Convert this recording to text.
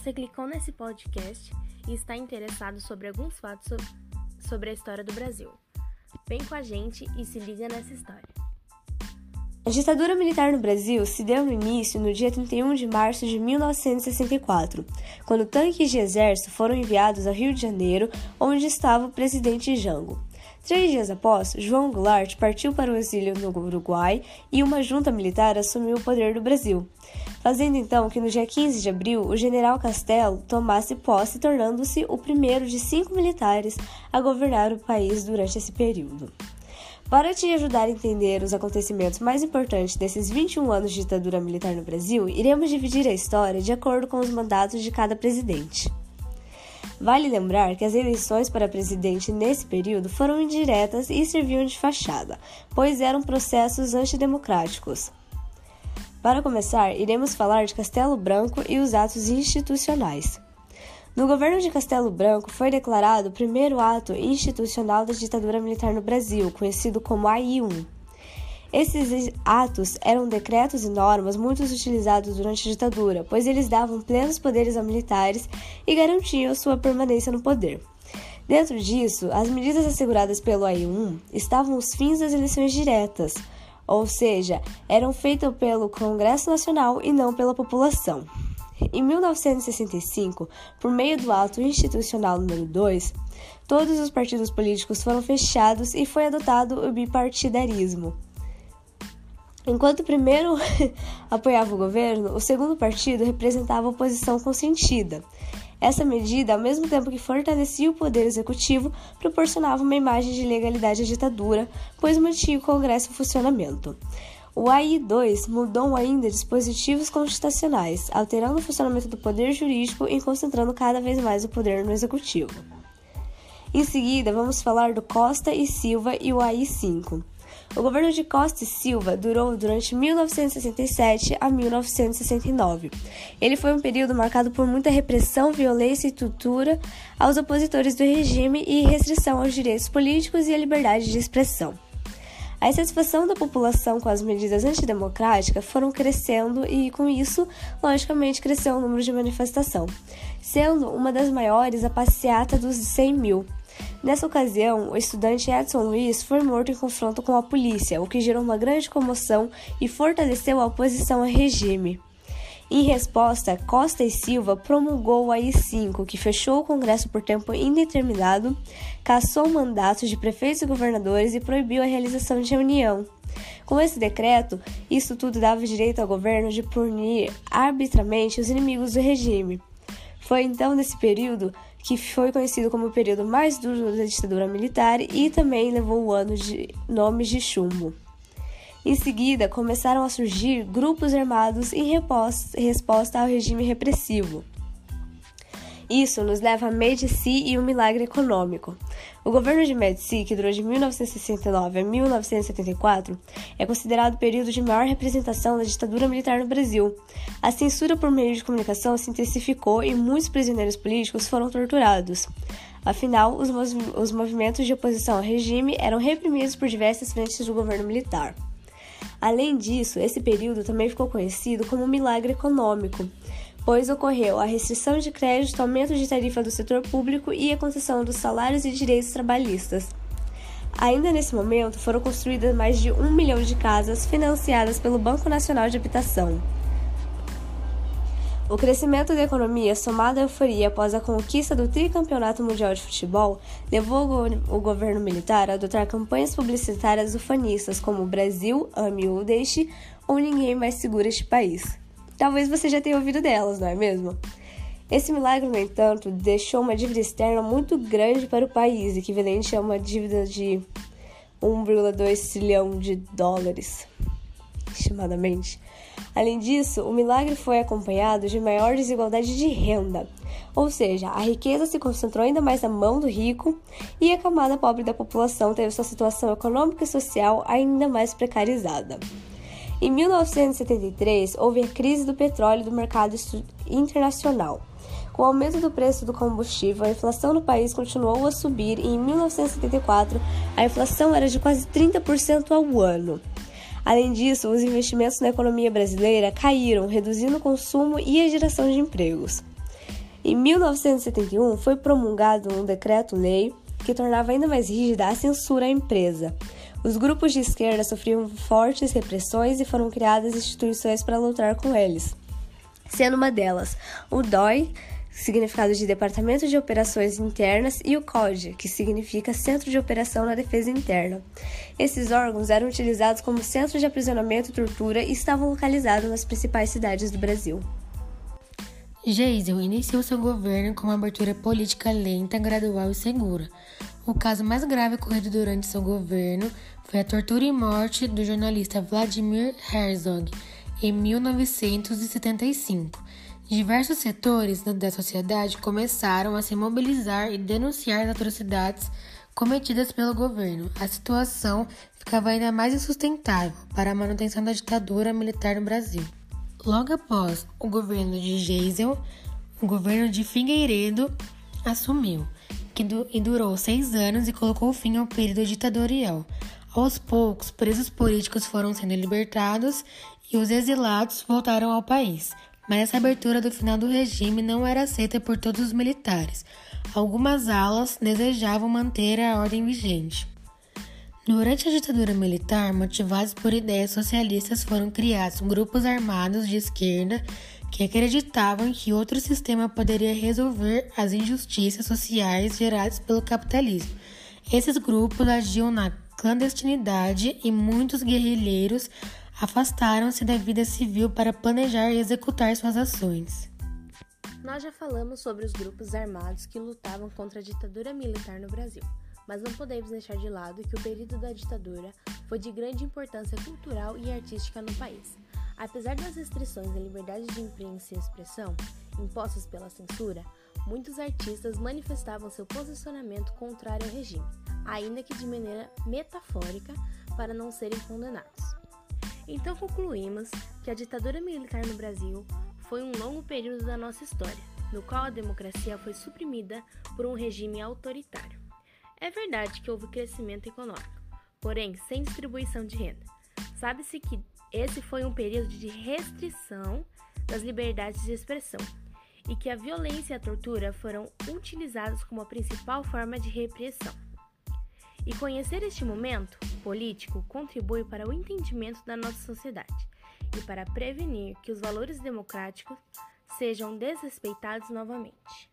Você clicou nesse podcast e está interessado sobre alguns fatos so sobre a história do Brasil. Vem com a gente e se liga nessa história. A ditadura militar no Brasil se deu no início no dia 31 de março de 1964, quando tanques de exército foram enviados ao Rio de Janeiro, onde estava o presidente Jango. Três dias após, João Goulart partiu para o exílio no Uruguai e uma junta militar assumiu o poder do Brasil, fazendo então que no dia 15 de abril o general Castelo tomasse posse, tornando-se o primeiro de cinco militares a governar o país durante esse período. Para te ajudar a entender os acontecimentos mais importantes desses 21 anos de ditadura militar no Brasil, iremos dividir a história de acordo com os mandatos de cada presidente. Vale lembrar que as eleições para presidente nesse período foram indiretas e serviam de fachada, pois eram processos antidemocráticos. Para começar, iremos falar de Castelo Branco e os atos institucionais. No governo de Castelo Branco foi declarado o primeiro ato institucional da ditadura militar no Brasil, conhecido como AI-1. Esses atos eram decretos e normas muito utilizados durante a ditadura, pois eles davam plenos poderes aos militares e garantiam sua permanência no poder. Dentro disso, as medidas asseguradas pelo AI-1 estavam os fins das eleições diretas, ou seja, eram feitas pelo Congresso Nacional e não pela população. Em 1965, por meio do Ato Institucional número 2, todos os partidos políticos foram fechados e foi adotado o bipartidarismo. Enquanto o primeiro apoiava o governo, o segundo partido representava a oposição consentida. Essa medida, ao mesmo tempo que fortalecia o poder executivo, proporcionava uma imagem de legalidade à ditadura, pois mantinha o Congresso em funcionamento. O AI-2 mudou ainda dispositivos constitucionais, alterando o funcionamento do poder jurídico e concentrando cada vez mais o poder no executivo. Em seguida, vamos falar do Costa e Silva e o AI-5. O governo de Costa e Silva durou durante 1967 a 1969. Ele foi um período marcado por muita repressão, violência e tortura aos opositores do regime e restrição aos direitos políticos e à liberdade de expressão. A insatisfação da população com as medidas antidemocráticas foram crescendo e, com isso, logicamente cresceu o número de manifestação, sendo uma das maiores a passeata dos 100 mil, Nessa ocasião, o estudante Edson Luiz foi morto em confronto com a polícia, o que gerou uma grande comoção e fortaleceu a oposição ao regime. Em resposta, Costa e Silva promulgou o AI-5, que fechou o Congresso por tempo indeterminado, cassou mandatos de prefeitos e governadores e proibiu a realização de reunião. Com esse decreto, isso tudo dava direito ao governo de punir arbitramente os inimigos do regime. Foi então nesse período que foi conhecido como o período mais duro da ditadura militar e também levou o ano de nomes de chumbo. Em seguida, começaram a surgir grupos armados em resposta ao regime repressivo. Isso nos leva a Medici e o milagre econômico. O governo de Medici, que durou de 1969 a 1974, é considerado o período de maior representação da ditadura militar no Brasil. A censura por meio de comunicação se intensificou e muitos prisioneiros políticos foram torturados. Afinal, os, os movimentos de oposição ao regime eram reprimidos por diversas frentes do governo militar. Além disso, esse período também ficou conhecido como milagre econômico, pois ocorreu a restrição de crédito, aumento de tarifa do setor público e a concessão dos salários e direitos trabalhistas. Ainda nesse momento, foram construídas mais de um milhão de casas financiadas pelo Banco Nacional de Habitação. O crescimento da economia, somado à euforia após a conquista do tricampeonato mundial de futebol, levou o governo militar a adotar campanhas publicitárias ufanistas como Brasil, ame ou deixe, ou ninguém mais segura este país. Talvez você já tenha ouvido delas, não é mesmo? Esse milagre, no entanto, deixou uma dívida externa muito grande para o país, equivalente a uma dívida de 1,2 trilhão de dólares, estimadamente. Além disso, o milagre foi acompanhado de maior desigualdade de renda, ou seja, a riqueza se concentrou ainda mais na mão do rico e a camada pobre da população teve sua situação econômica e social ainda mais precarizada. Em 1973, houve a crise do petróleo do mercado internacional. Com o aumento do preço do combustível, a inflação no país continuou a subir e em 1974 a inflação era de quase 30% ao ano. Além disso, os investimentos na economia brasileira caíram, reduzindo o consumo e a geração de empregos. Em 1971, foi promulgado um decreto-lei que tornava ainda mais rígida a censura à empresa. Os grupos de esquerda sofriam fortes repressões e foram criadas instituições para lutar com eles, sendo uma delas o DOI, significado de Departamento de Operações Internas, e o CODE, que significa Centro de Operação na Defesa Interna. Esses órgãos eram utilizados como centro de aprisionamento e tortura e estavam localizados nas principais cidades do Brasil. Geisel iniciou seu governo com uma abertura política lenta, gradual e segura. O caso mais grave ocorrido durante seu governo foi a tortura e morte do jornalista Vladimir Herzog em 1975. Diversos setores da sociedade começaram a se mobilizar e denunciar as atrocidades cometidas pelo governo. A situação ficava ainda mais insustentável para a manutenção da ditadura militar no Brasil. Logo após o governo de Geisel, o governo de Figueiredo assumiu, que durou seis anos e colocou fim ao período ditatorial. Aos poucos, presos políticos foram sendo libertados e os exilados voltaram ao país. Mas essa abertura do final do regime não era aceita por todos os militares. Algumas alas desejavam manter a ordem vigente. Durante a ditadura militar, motivados por ideias socialistas, foram criados grupos armados de esquerda que acreditavam que outro sistema poderia resolver as injustiças sociais geradas pelo capitalismo. Esses grupos agiam na clandestinidade e muitos guerrilheiros afastaram-se da vida civil para planejar e executar suas ações. Nós já falamos sobre os grupos armados que lutavam contra a ditadura militar no Brasil mas não podemos deixar de lado que o período da ditadura foi de grande importância cultural e artística no país. Apesar das restrições à liberdade de imprensa e expressão impostas pela censura, muitos artistas manifestavam seu posicionamento contrário ao regime, ainda que de maneira metafórica, para não serem condenados. Então concluímos que a ditadura militar no Brasil foi um longo período da nossa história, no qual a democracia foi suprimida por um regime autoritário. É verdade que houve crescimento econômico, porém sem distribuição de renda. Sabe-se que esse foi um período de restrição das liberdades de expressão e que a violência e a tortura foram utilizados como a principal forma de repressão. E conhecer este momento político contribui para o entendimento da nossa sociedade e para prevenir que os valores democráticos sejam desrespeitados novamente.